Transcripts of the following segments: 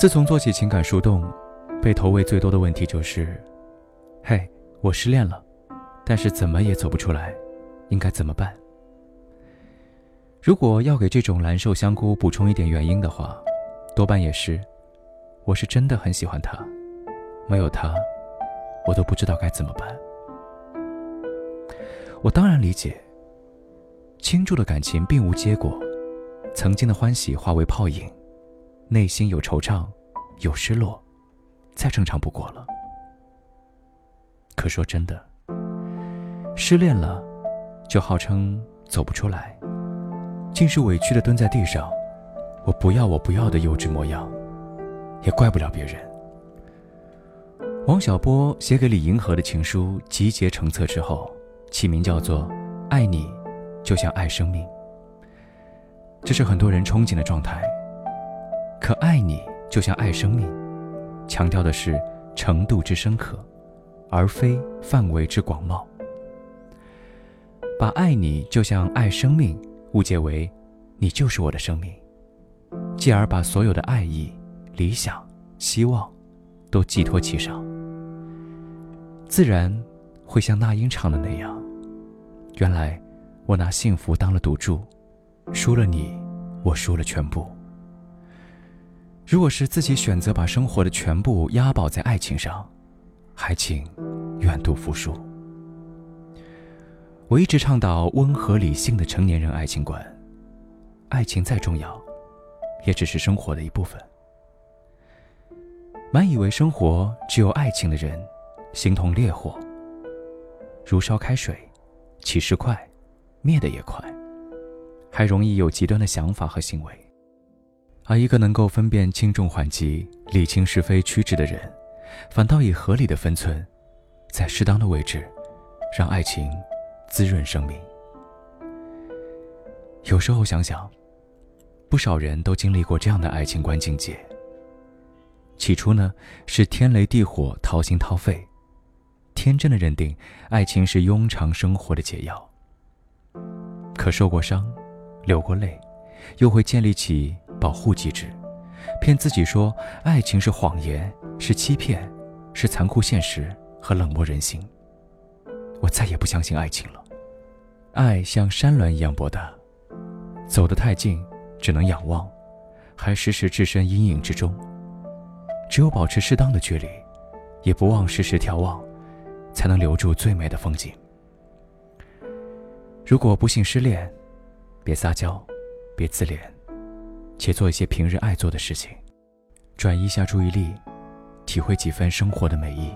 自从做起情感树洞，被投喂最多的问题就是：“嘿，我失恋了，但是怎么也走不出来，应该怎么办？”如果要给这种蓝瘦香菇补充一点原因的话，多半也是：我是真的很喜欢他，没有他，我都不知道该怎么办。我当然理解，倾注的感情并无结果，曾经的欢喜化为泡影，内心有惆怅，有失落，再正常不过了。可说真的，失恋了，就号称走不出来。竟是委屈的蹲在地上，我不要，我不要的幼稚模样，也怪不了别人。王小波写给李银河的情书集结成册之后，起名叫做《爱你，就像爱生命》。这是很多人憧憬的状态。可爱你就像爱生命，强调的是程度之深刻，而非范围之广袤。把爱你就像爱生命。误解为，你就是我的生命，继而把所有的爱意、理想、希望，都寄托其上，自然会像那英唱的那样。原来，我拿幸福当了赌注，输了你，我输了全部。如果是自己选择把生活的全部押宝在爱情上，还请愿赌服输。我一直倡导温和理性的成年人爱情观，爱情再重要，也只是生活的一部分。满以为生活只有爱情的人，形同烈火，如烧开水，起势快，灭得也快，还容易有极端的想法和行为。而一个能够分辨轻重缓急、理清是非曲直的人，反倒以合理的分寸，在适当的位置，让爱情。滋润生命。有时候想想，不少人都经历过这样的爱情观境界。起初呢，是天雷地火、掏心掏肺，天真的认定爱情是庸常生活的解药。可受过伤，流过泪，又会建立起保护机制，骗自己说爱情是谎言、是欺骗、是残酷现实和冷漠人心。我再也不相信爱情了。爱像山峦一样博大，走得太近，只能仰望，还时时置身阴影之中。只有保持适当的距离，也不忘时时眺望，才能留住最美的风景。如果不幸失恋，别撒娇，别自怜，且做一些平日爱做的事情，转移一下注意力，体会几分生活的美意。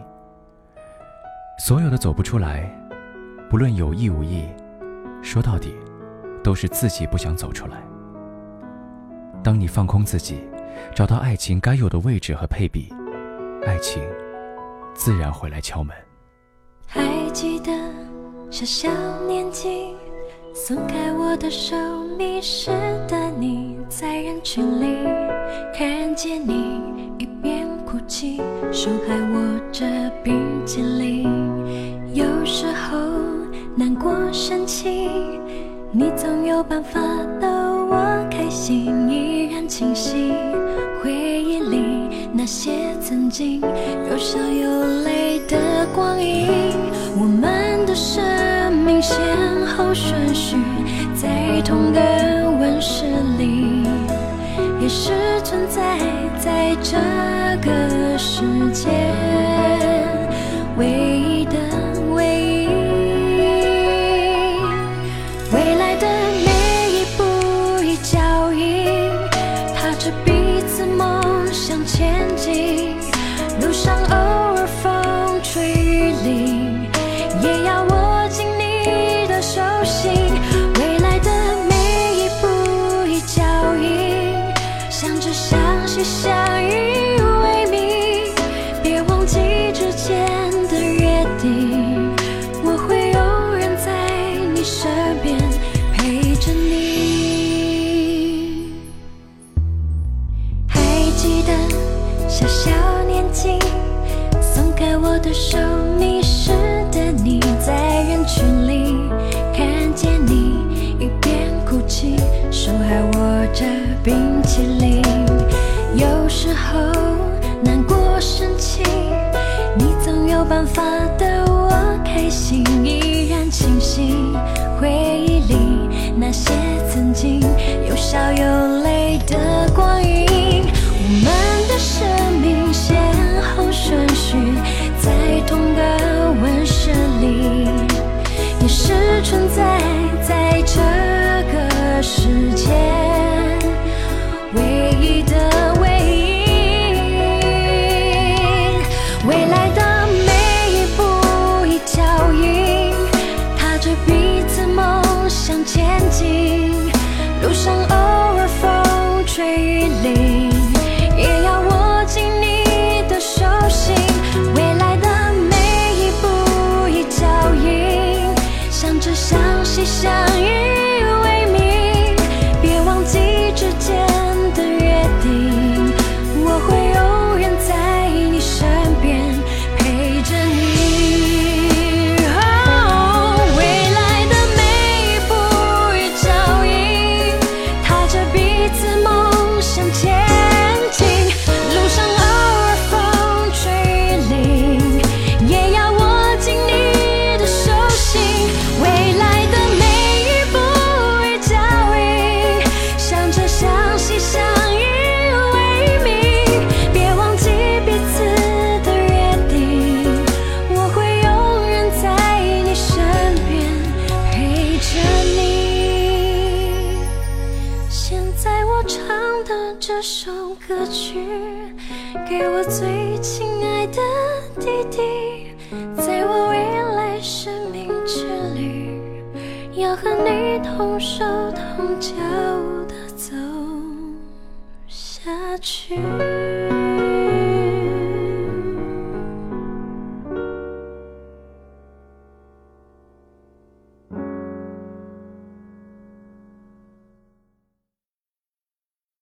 所有的走不出来，不论有意无意。说到底，都是自己不想走出来。当你放空自己，找到爱情该有的位置和配比，爱情自然会来敲门。还记得小小年纪，松开我的手，迷失的你，在人群里看见你一边哭泣，手还握着冰淇淋，有时候。难过、生气，你总有办法逗我开心，依然清晰。回忆里那些曾经有笑有泪的光阴，我们的生命先顺序，在同个温室里，也是存在在这个世界唯一的唯一。未来的每一步，一脚印，踏着彼此梦想前进。路上偶。相知、相惜、相依为命，别忘记之前的约定。我会有人在你身边陪着你。还记得小小年纪，松开我的手，迷失的你，在人群里看见你一边哭泣，手还握着冰淇淋。办法逗我开心依然清晰回忆里那些曾经有笑有泪的光阴。想首歌曲，给我最亲爱的弟弟，在我未来生命之旅，要和你同手同脚的走下去。